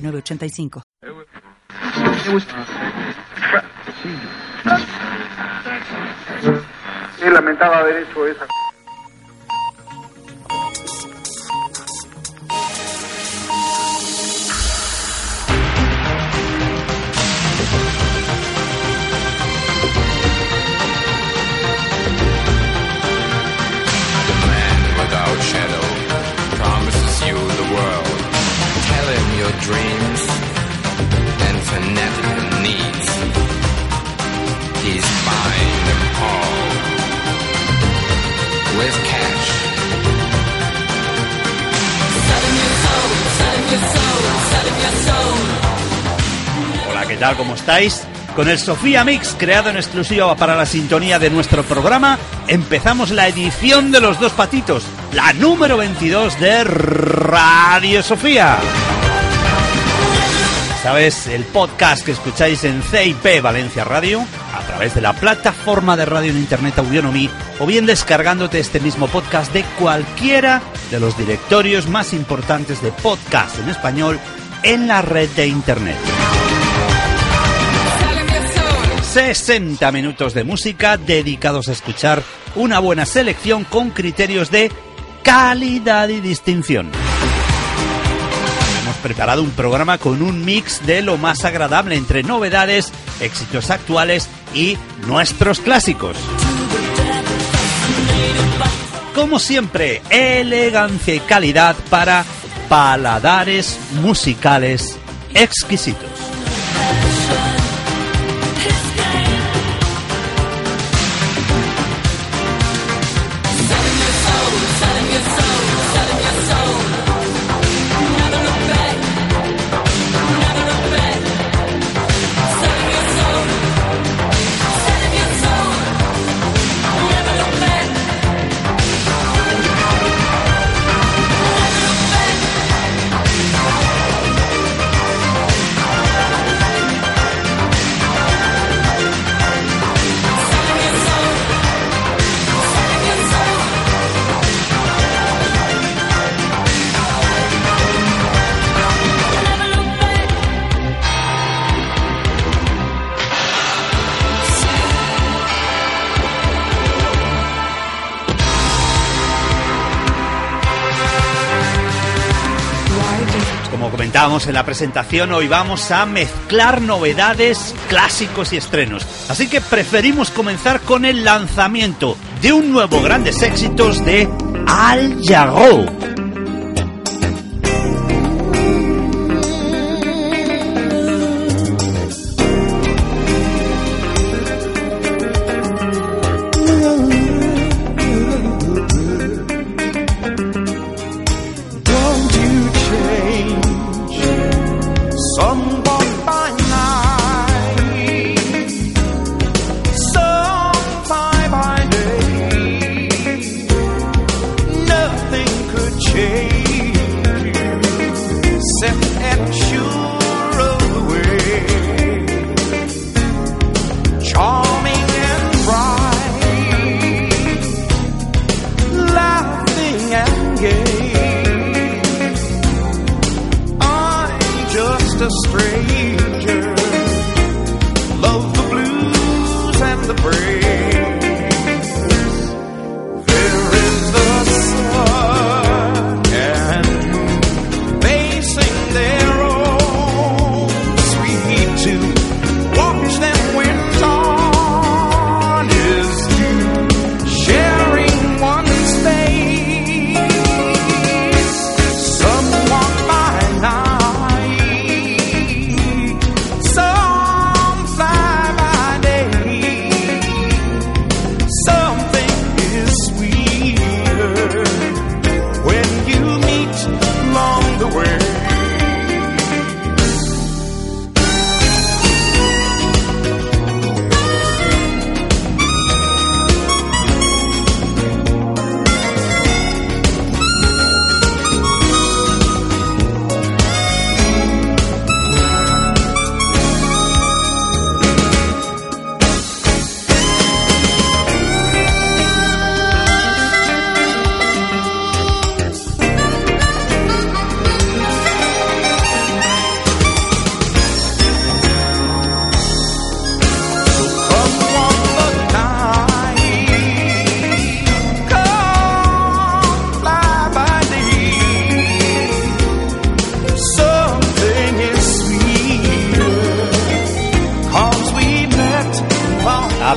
985. Él lamentaba haber hecho esa. Dreams and fanatical needs. He's buying them all with cash. Hola, ¿qué tal? ¿Cómo estáis? Con el Sofía Mix, creado en exclusiva para la sintonía de nuestro programa, empezamos la edición de los dos patitos, la número 22 de Radio Sofía. ¿Sabes? El podcast que escucháis en CIP Valencia Radio, a través de la plataforma de radio en internet Audionomy, o bien descargándote este mismo podcast de cualquiera de los directorios más importantes de podcast en español en la red de internet. 60 minutos de música dedicados a escuchar una buena selección con criterios de calidad y distinción. Hemos preparado un programa con un mix de lo más agradable entre novedades, éxitos actuales y nuestros clásicos. Como siempre, elegancia y calidad para paladares musicales exquisitos. En la presentación, hoy vamos a mezclar novedades, clásicos y estrenos. Así que preferimos comenzar con el lanzamiento de un nuevo grandes éxitos de Al Jarreau.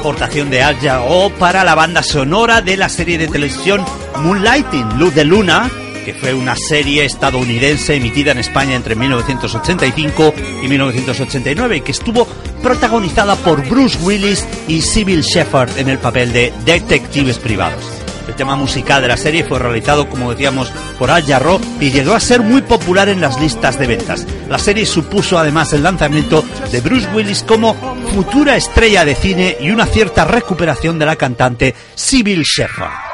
Aportación de Al Jarreau para la banda sonora de la serie de televisión Moonlighting, Luz de Luna, que fue una serie estadounidense emitida en España entre 1985 y 1989 y que estuvo protagonizada por Bruce Willis y Sybil Shepherd en el papel de detectives privados. Tema musical de la serie fue realizado, como decíamos, por Al Jarreau y llegó a ser muy popular en las listas de ventas. La serie supuso además el lanzamiento de Bruce Willis como futura estrella de cine y una cierta recuperación de la cantante Sybil Shepherd.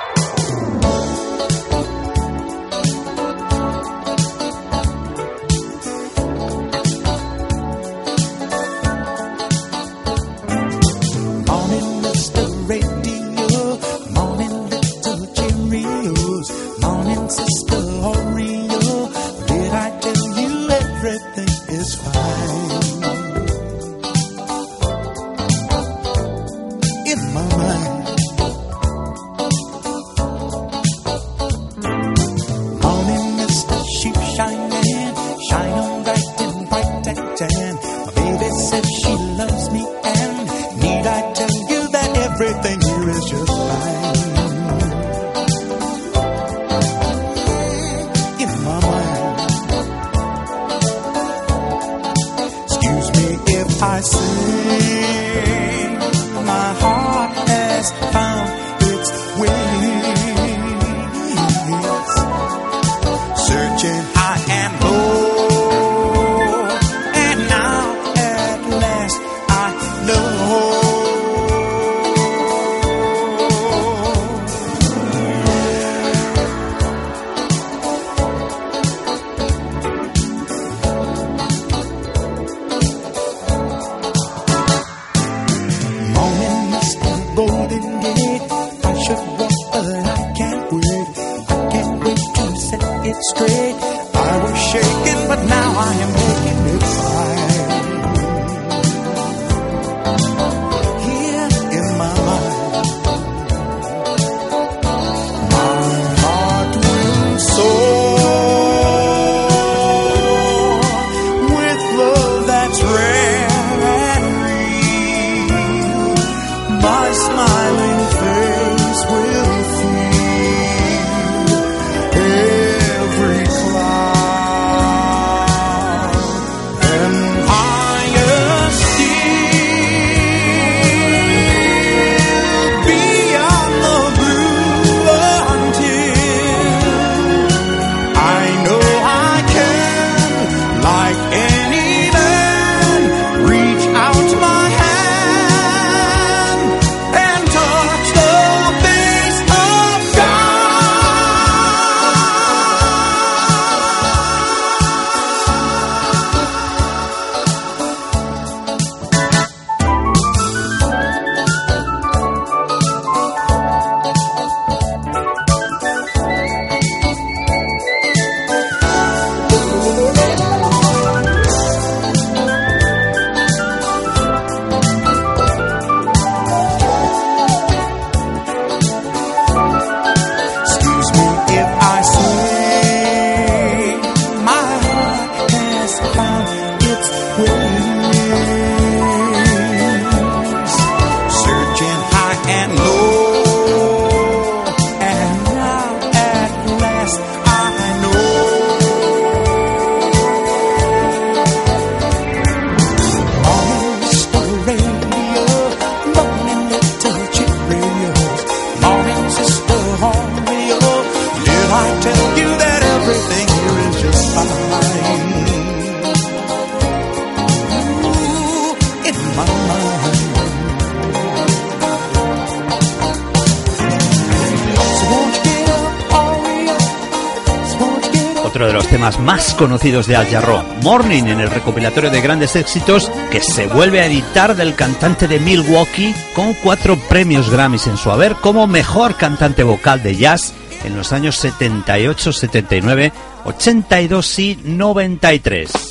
Conocidos de Al Jarreau, Morning, en el recopilatorio de grandes éxitos que se vuelve a editar del cantante de Milwaukee con cuatro premios Grammys en su haber como mejor cantante vocal de jazz en los años 78, 79, 82 y 93.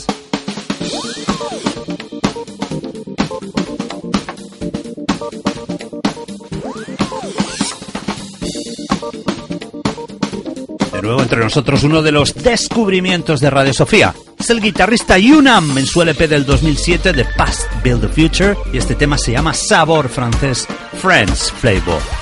Entre nosotros uno de los descubrimientos de Radio Sofía. Es el guitarrista Yunam en su LP del 2007 de Past Build the Future y este tema se llama Sabor francés Friends Flavor.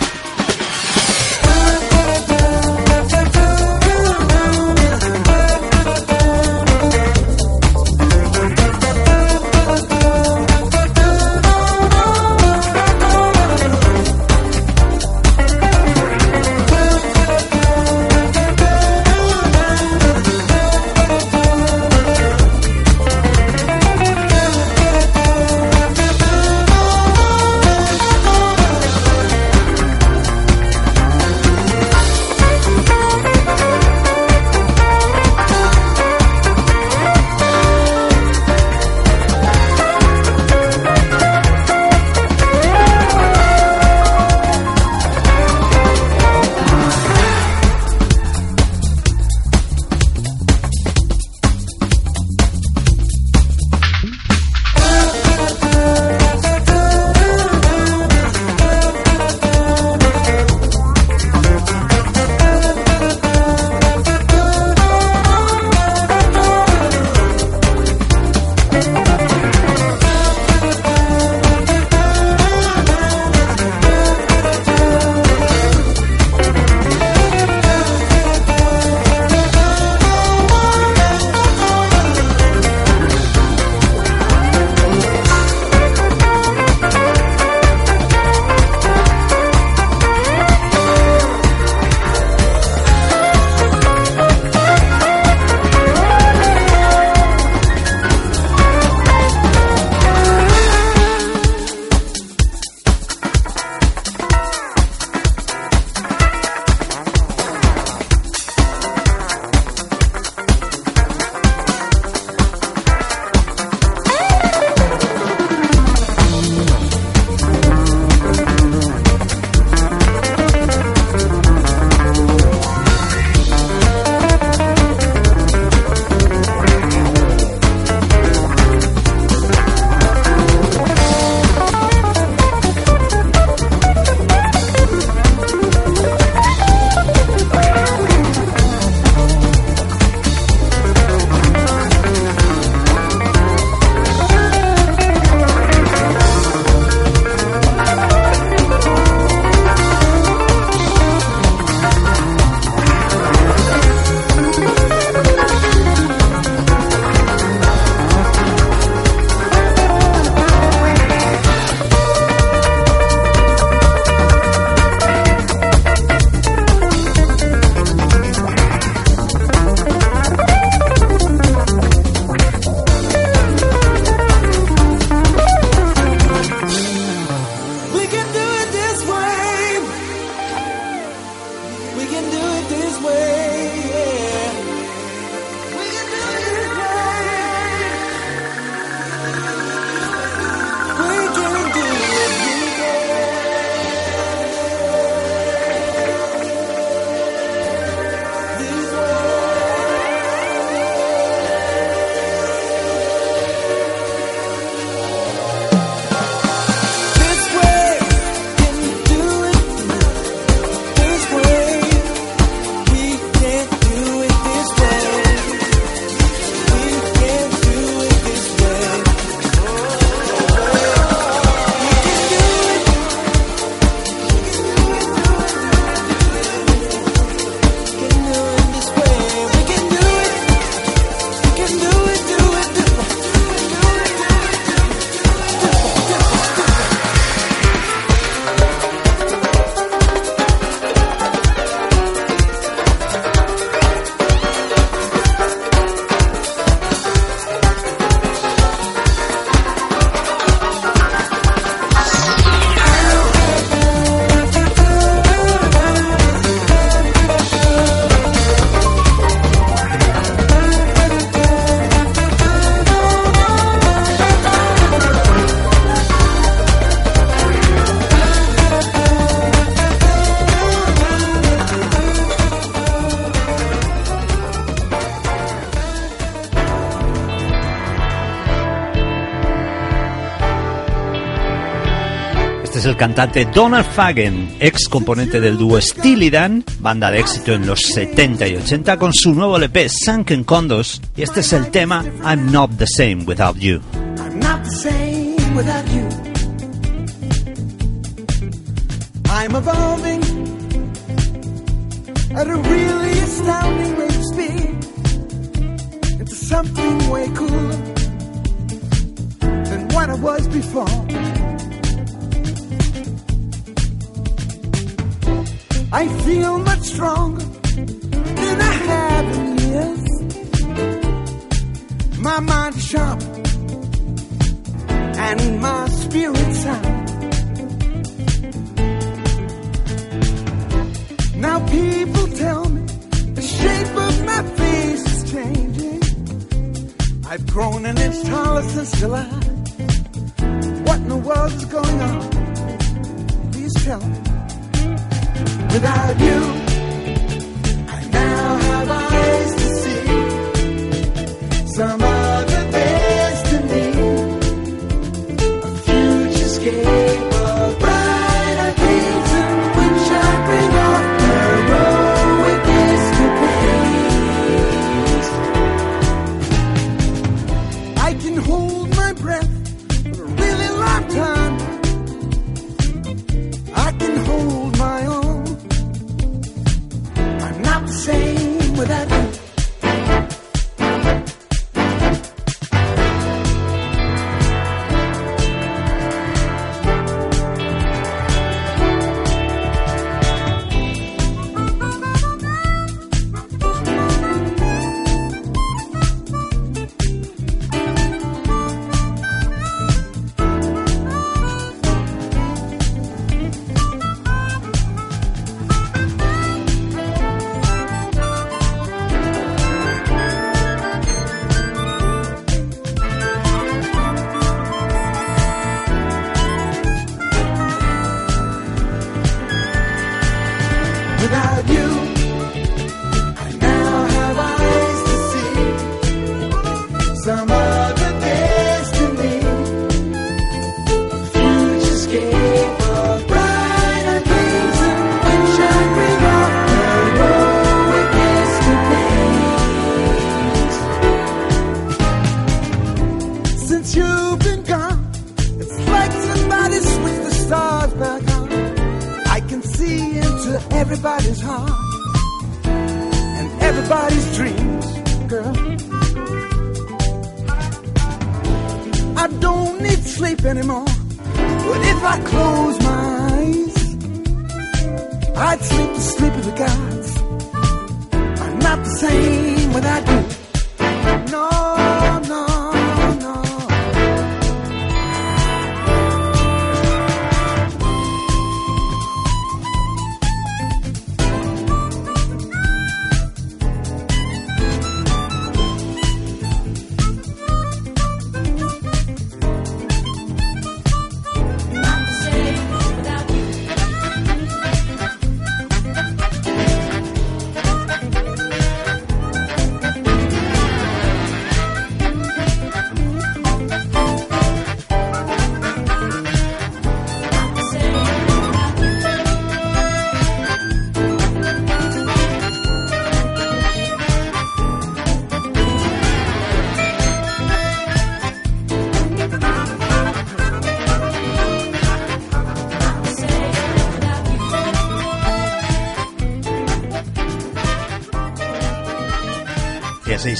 El cantante Donald Fagen, ex componente del dúo Steely Dan, banda de éxito en los 70 y 80 con su nuevo LP Sunken Condos, y este es el tema I'm Not the Same Without You. I'm not the same without you. I'm evolving at a really astounding rate of speed into something way cooler than what I was before. I feel much stronger than I have in years. My mind is sharp and my spirit sound. Now people tell me the shape of my face is changing. I've grown an inch taller since July. What in the world is going on? Please tell me. Without you, I now have eyes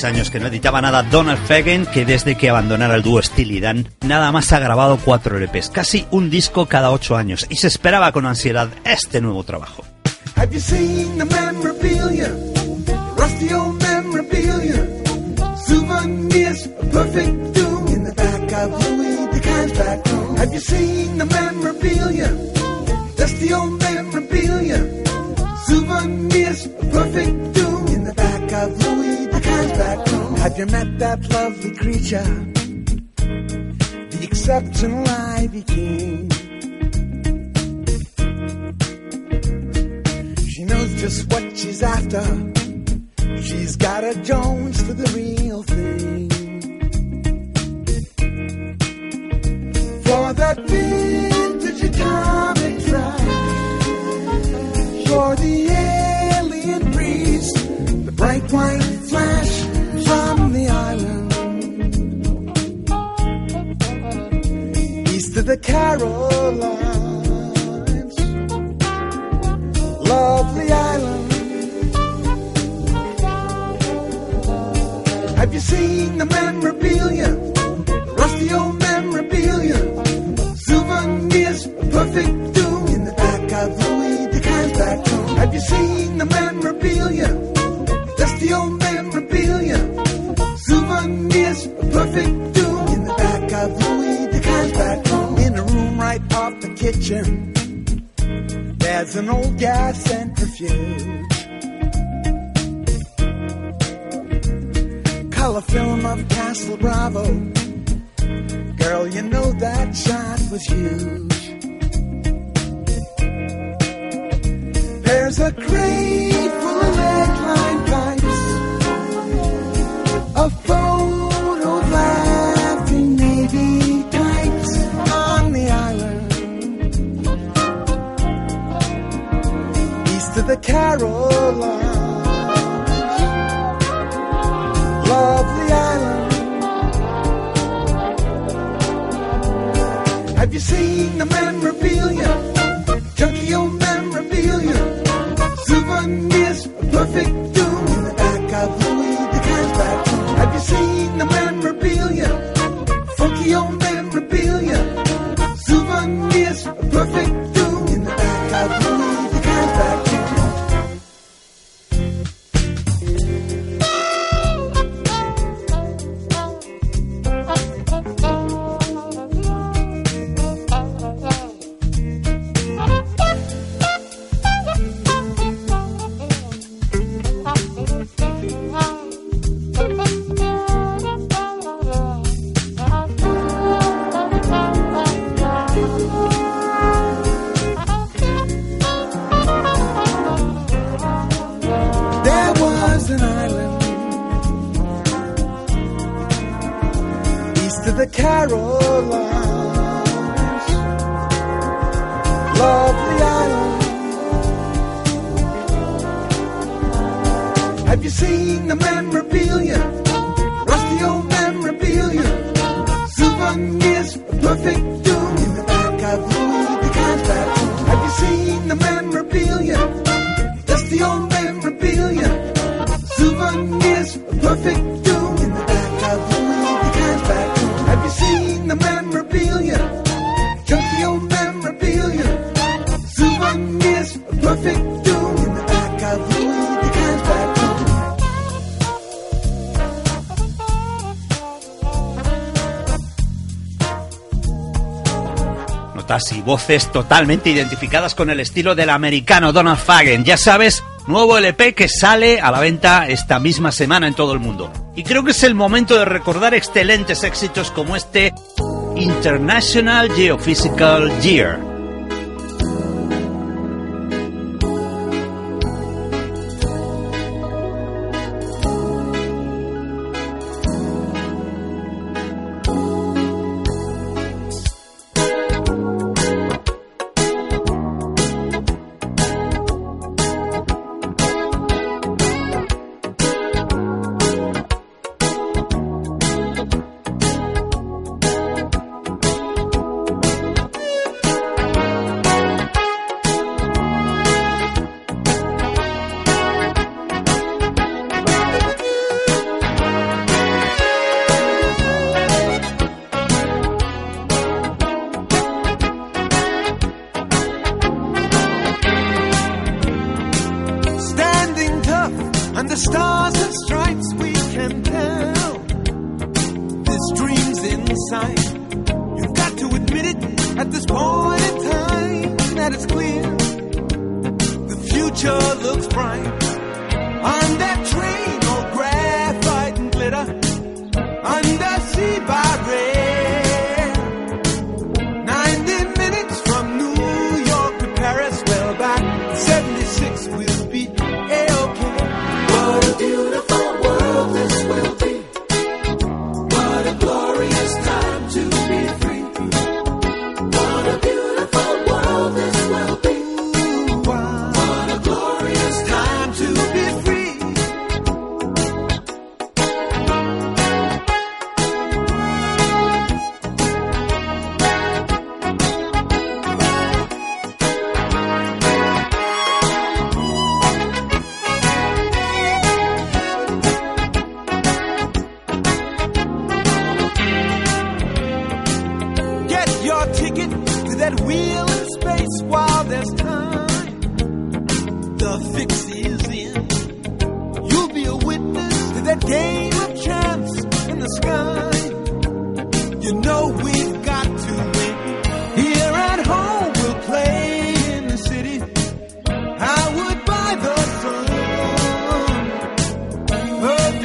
años que no editaba nada Donald Fagen, que desde que abandonara el dúo Steely Dan, nada más ha grabado cuatro LPs, casi un disco cada ocho años, y se esperaba con ansiedad este nuevo trabajo. Have you seen the the old memorabilia. Have you met that lovely creature? The exceptional Ivy King. She knows just what she's after. She's got a Jones for the real thing. For that vintage atomic Of the Carolines. lovely island. Have you seen the memorabilia? Rusty old memorabilia. Souvenirs, perfect doom in the back of Louis DeCan's back room. Have you seen the memorabilia? Dusty old memorabilia. Souvenirs, perfect kitchen, there's an old gas centrifuge. Color film of Castle Bravo. Girl, you know that shot was huge. There's a crate full of lead-line pipes. A photo the Carolines. Lovely island. Have you seen the memorabilia? Junky old memorabilia. Souvenirs, perfect doom in the back of Louis DeCan's back room. Have you seen the memorabilia? Voces totalmente identificadas con el estilo del americano Donald Fagen. Ya sabes, nuevo LP que sale a la venta esta misma semana en todo el mundo. Y creo que es el momento de recordar excelentes éxitos como este International Geophysical Year.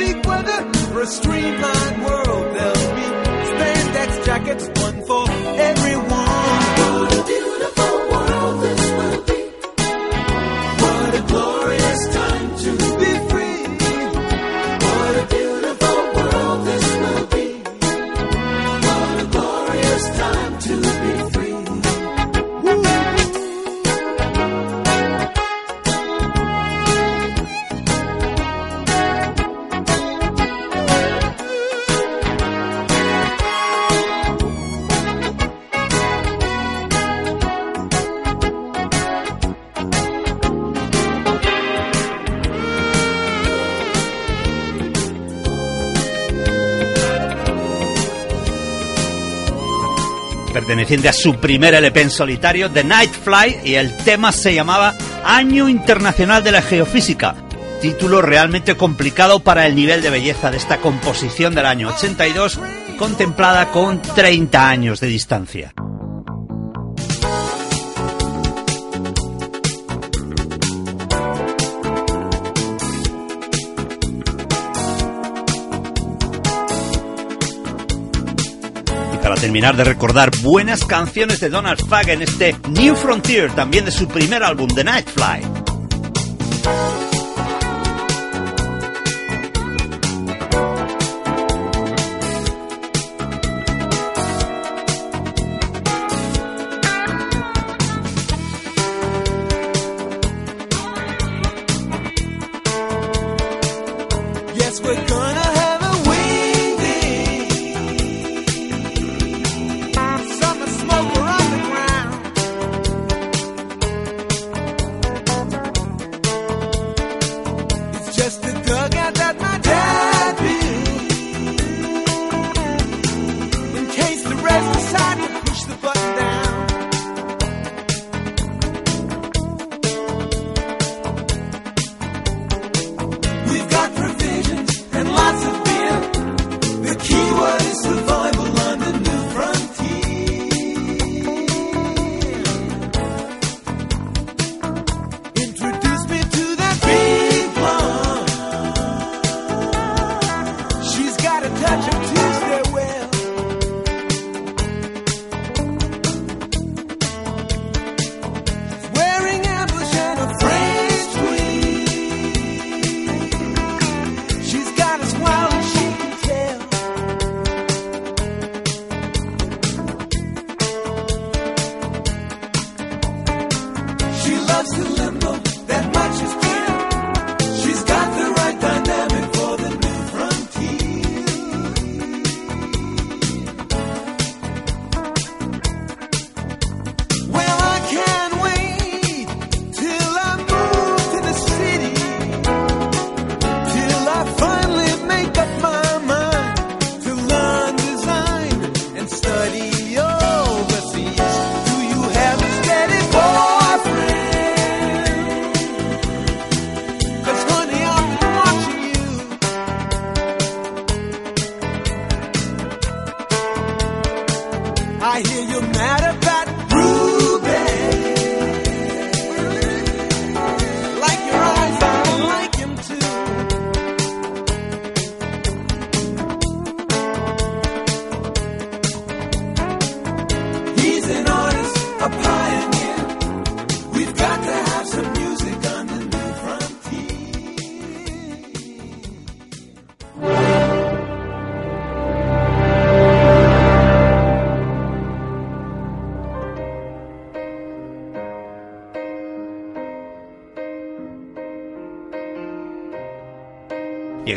Perfect weather for a streamlined world. Perteneciente a su primer LP en solitario, The Night Fly, y el tema se llamaba Año Internacional de la Geofísica. Título realmente complicado para el nivel de belleza de esta composición del año 82, contemplada con 30 años de distancia. Terminar de recordar buenas canciones de Donald Fagen en este New Frontier, también de su primer álbum, The Night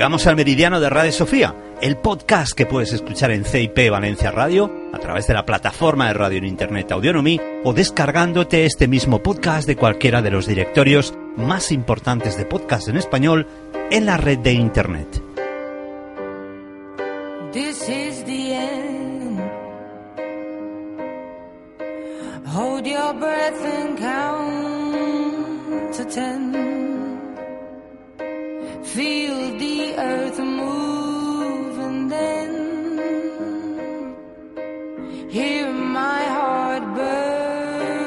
Llegamos al meridiano de Radio Sofía, el podcast que puedes escuchar en CIP Valencia Radio, a través de la plataforma de radio en Internet Audionomy o descargándote este mismo podcast de cualquiera de los directorios más importantes de podcast en español en la red de Internet. feel the earth move and then hear my heart burst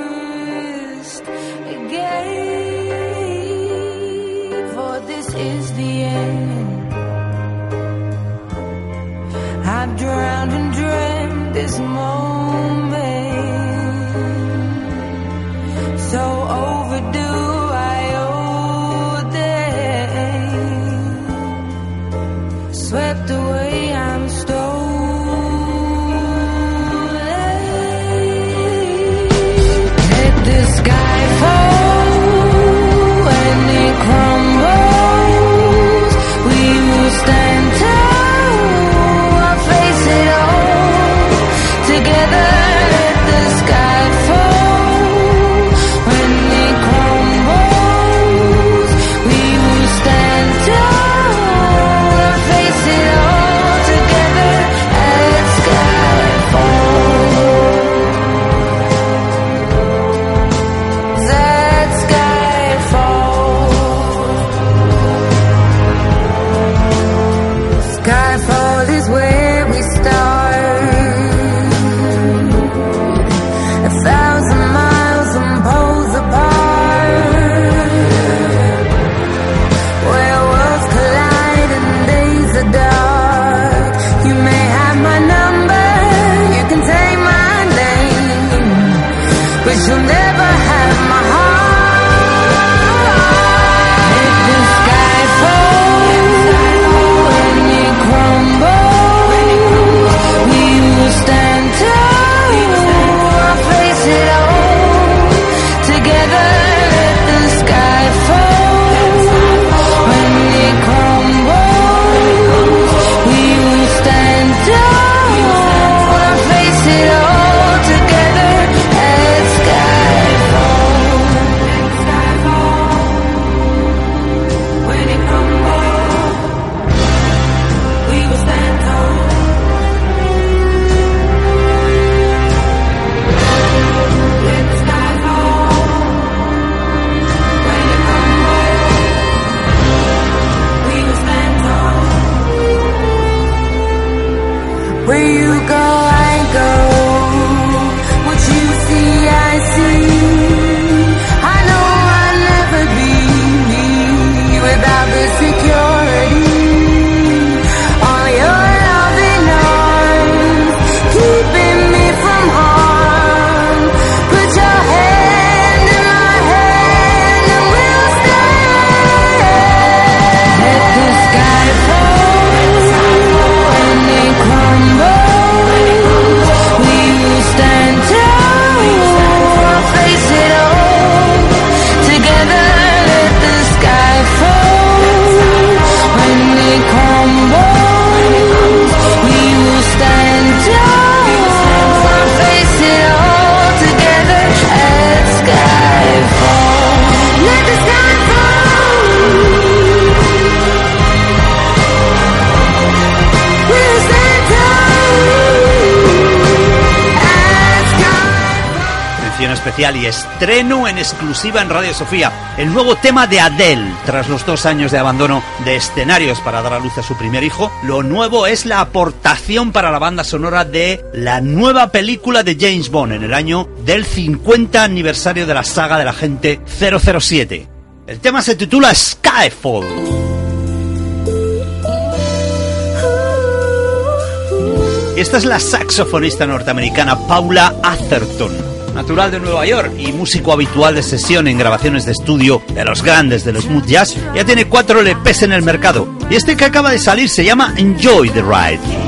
again. For this is the end. I've drowned and dreamt this moment. y estreno en exclusiva en Radio Sofía, el nuevo tema de Adele. Tras los dos años de abandono de escenarios para dar a luz a su primer hijo, lo nuevo es la aportación para la banda sonora de la nueva película de James Bond en el año del 50 aniversario de la saga de la gente 007. El tema se titula Skyfall. Esta es la saxofonista norteamericana Paula Atherton natural de Nueva York y músico habitual de sesión en grabaciones de estudio de los grandes del smooth jazz, ya tiene cuatro LPs en el mercado. Y este que acaba de salir se llama Enjoy the Ride.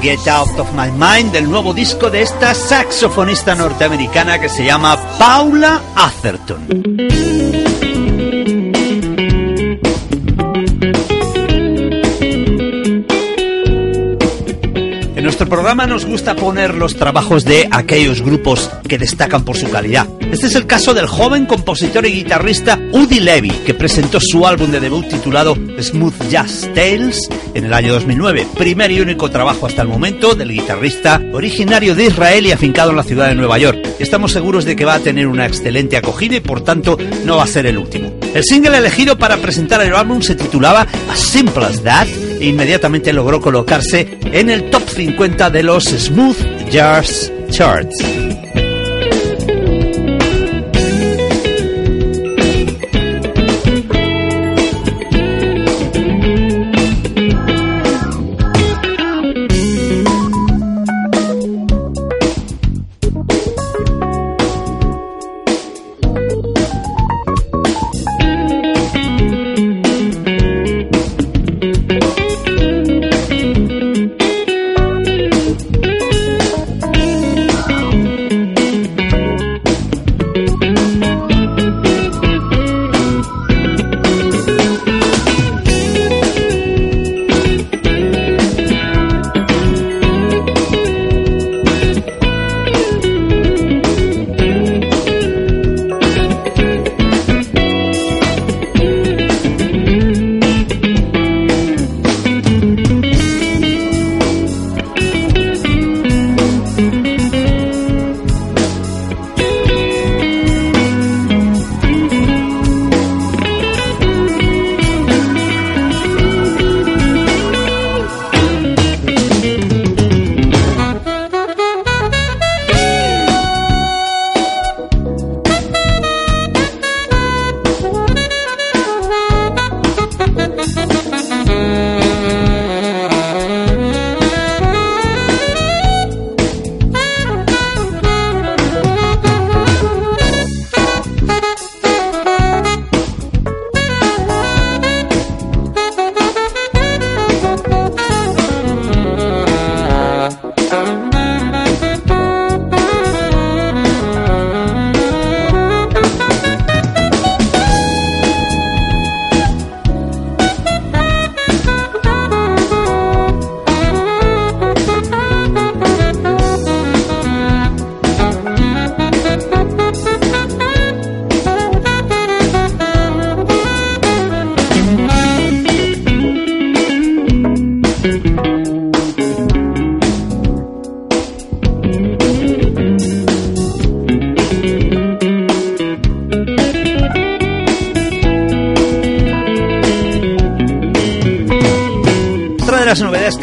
Get Out of My Mind del nuevo disco de esta saxofonista norteamericana que se llama Paula Atherton. Nuestro programa nos gusta poner los trabajos de aquellos grupos que destacan por su calidad. Este es el caso del joven compositor y guitarrista Udi Levy, que presentó su álbum de debut titulado Smooth Jazz Tales en el año 2009, primer y único trabajo hasta el momento del guitarrista originario de Israel y afincado en la ciudad de Nueva York. Estamos seguros de que va a tener una excelente acogida y por tanto no va a ser el último. El single elegido para presentar el álbum se titulaba As Simple as That inmediatamente logró colocarse en el top 50 de los Smooth Jazz Charts.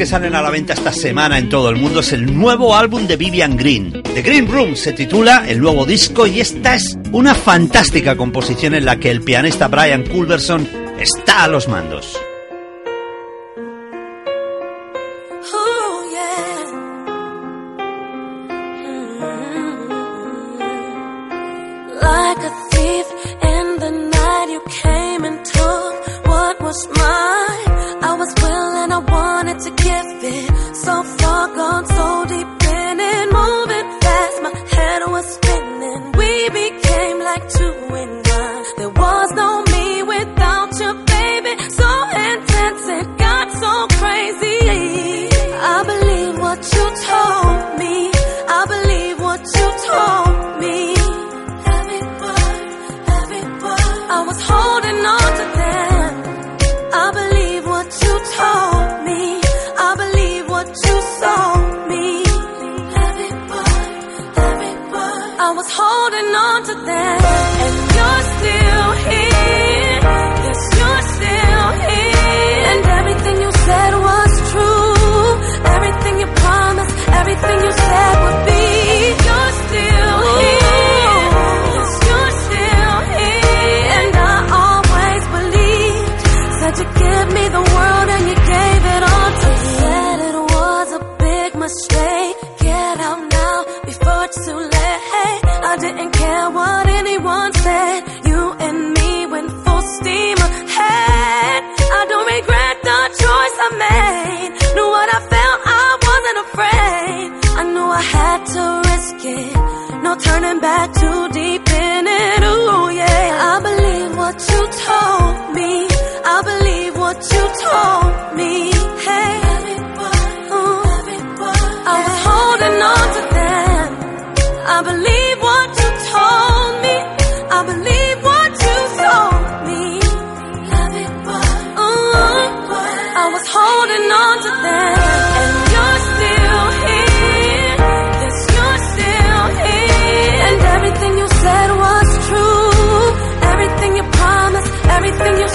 Salen a la venta esta semana en todo el mundo es el nuevo álbum de Vivian Green. The Green Room se titula el nuevo disco y esta es una fantástica composición en la que el pianista Brian Culberson está a los mandos. And you're still here. Yes, you're still here. And everything you said was true. Everything you promised, everything you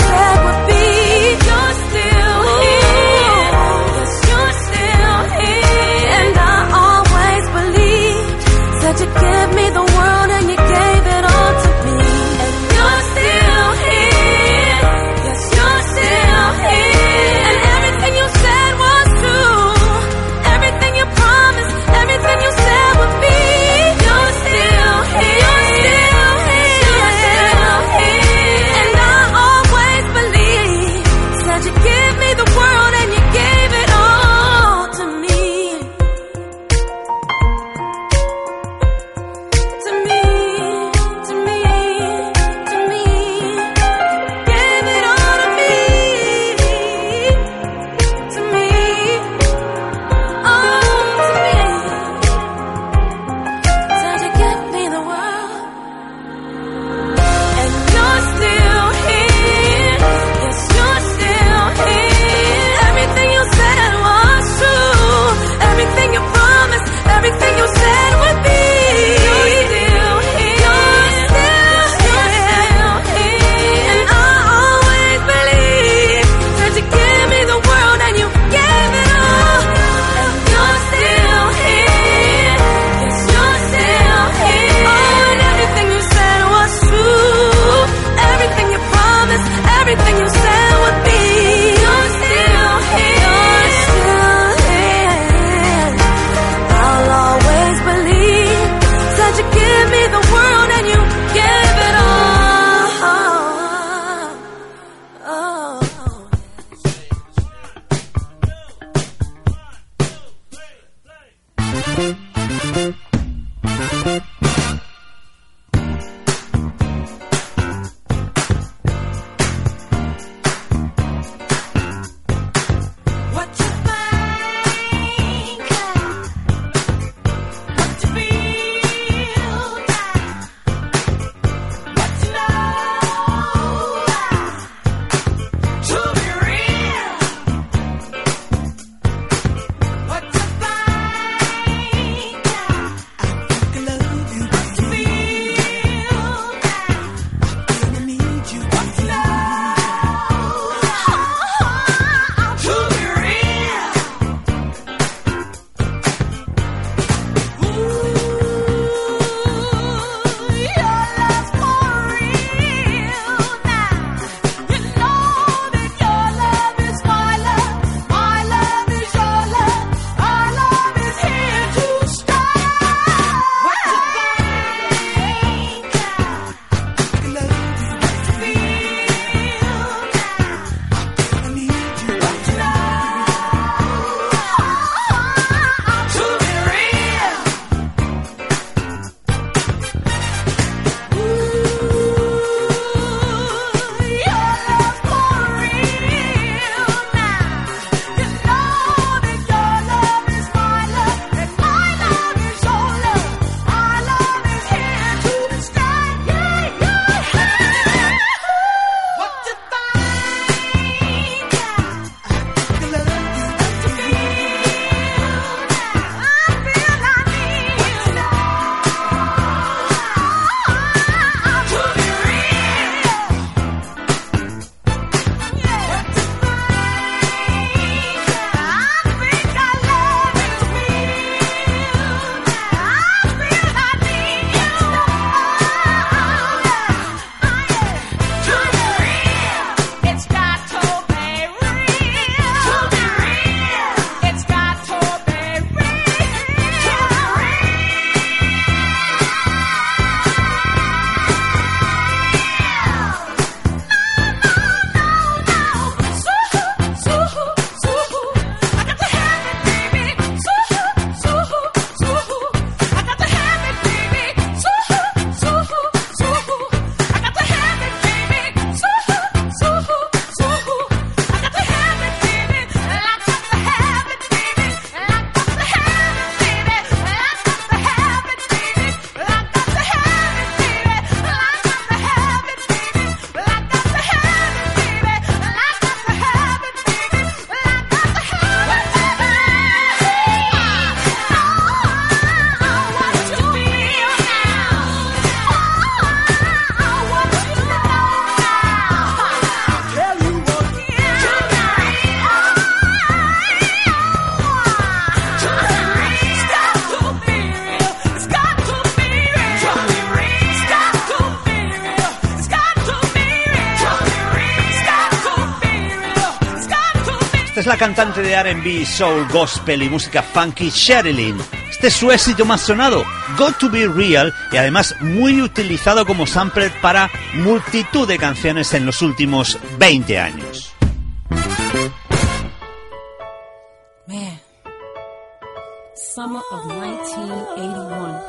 la cantante de RB, soul, gospel y música funky Sherilyn. Este es su éxito más sonado, Got to Be Real, y además muy utilizado como sampler para multitud de canciones en los últimos 20 años.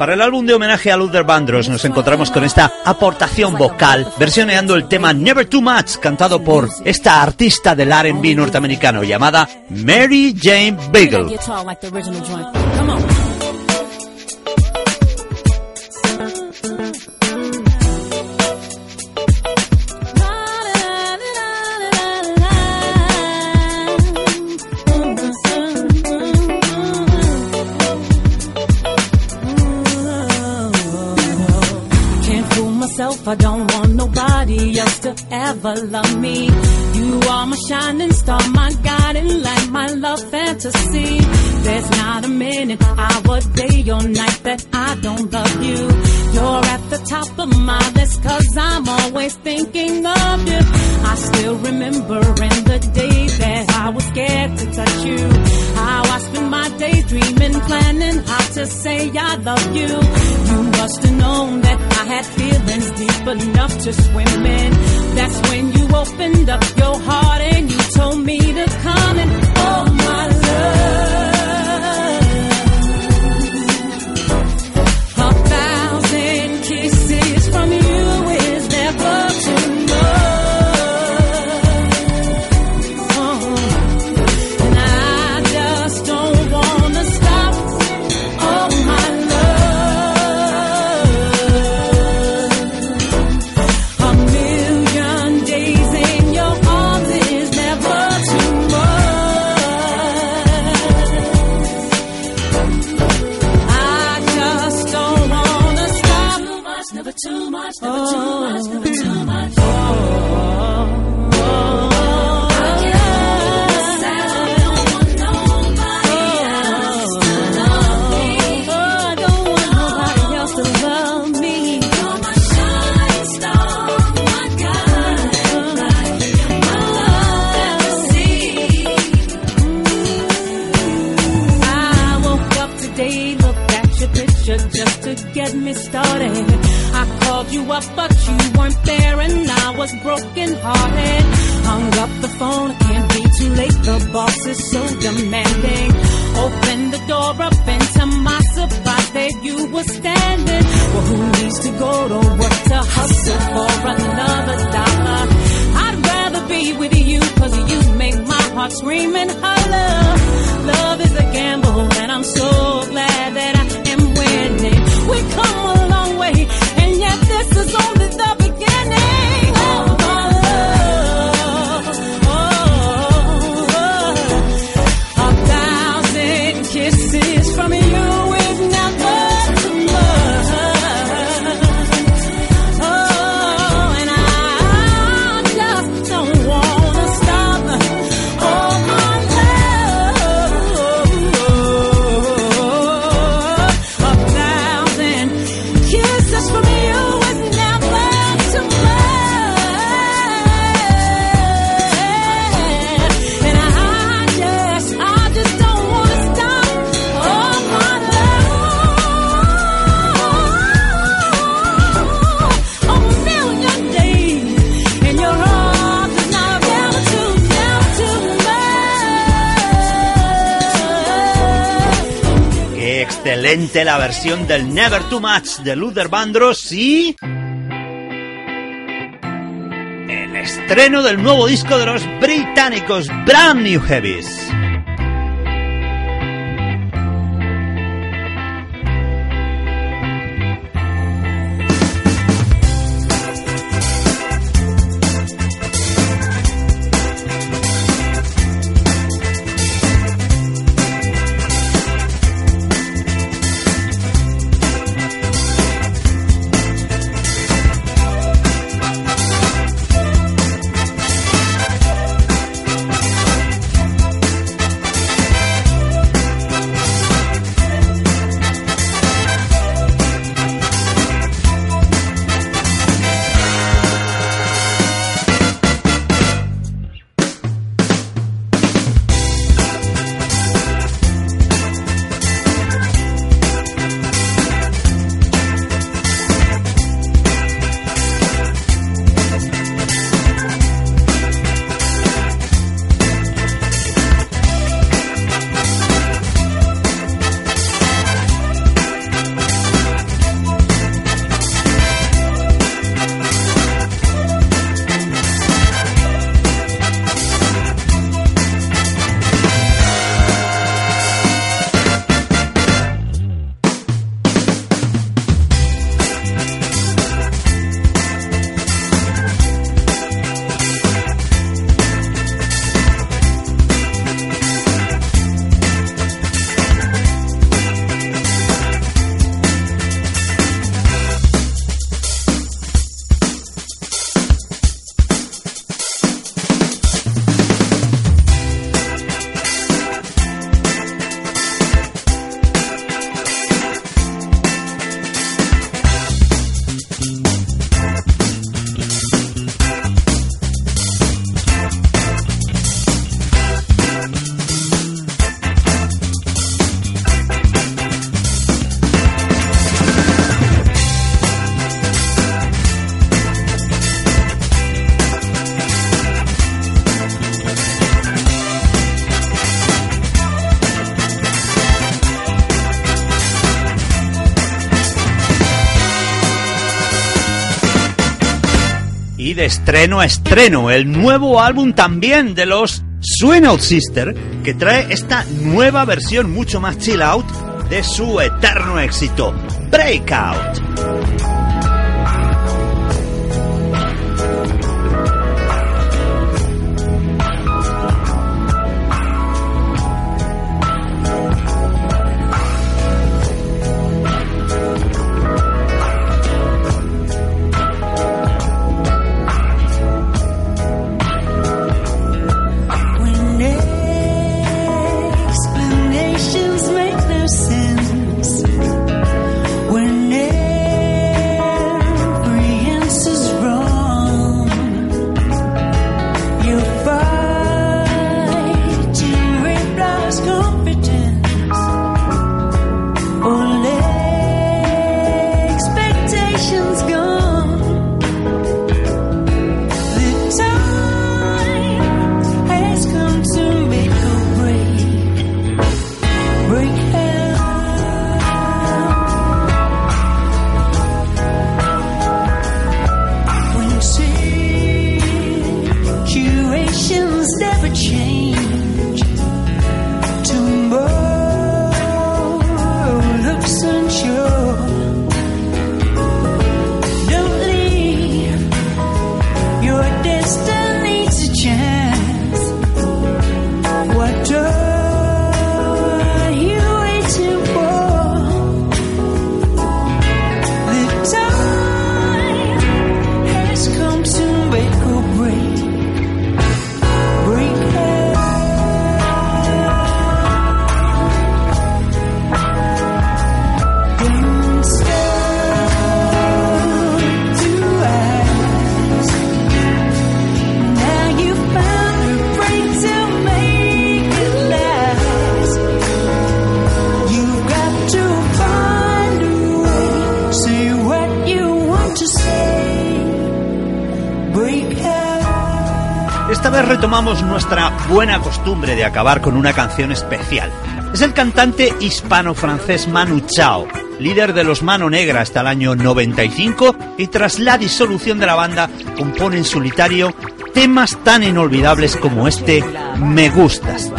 Para el álbum de homenaje a Luther Vandross nos encontramos con esta aportación vocal versioneando el tema Never Too Much cantado por esta artista del R&B norteamericano llamada Mary Jane Beagle. Ever love me. You are my shining star, my guiding light, my love fantasy. There's not a minute, hour, day or night that I don't love you. You're at the top of my list, cause I'm always thinking of you. I still remember in the day that I was scared to touch you. How I spent my days dreaming, planning how to say I love you. You must have known that I had feelings deep enough to swim in. That's when you opened up your heart and you told me to come and oh my love. Excelente la versión del Never Too Much de Luther Vandross y... El estreno del nuevo disco de los británicos Brand New Heavies. De estreno a estreno, el nuevo álbum también de los Swing Out Sister, que trae esta nueva versión mucho más chill out de su eterno éxito, Breakout. Buena costumbre de acabar con una canción especial. Es el cantante hispano-francés Manu Chao, líder de los Mano Negra hasta el año 95 y tras la disolución de la banda compone en solitario temas tan inolvidables como este Me gustas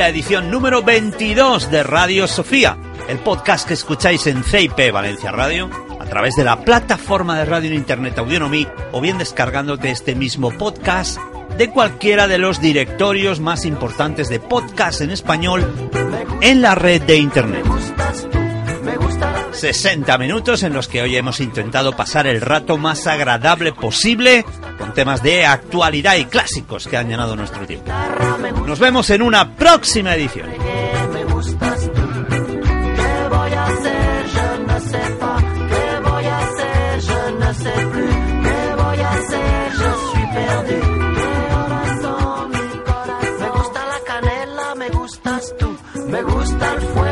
la edición número 22 de Radio Sofía, el podcast que escucháis en CIP Valencia Radio, a través de la plataforma de radio en internet Audionomí o bien descargándote este mismo podcast de cualquiera de los directorios más importantes de podcast en español en la red de internet. 60 minutos en los que hoy hemos intentado pasar el rato más agradable posible temas de actualidad y clásicos que han llenado nuestro tiempo. Nos vemos en una próxima edición. me gusta el fuego,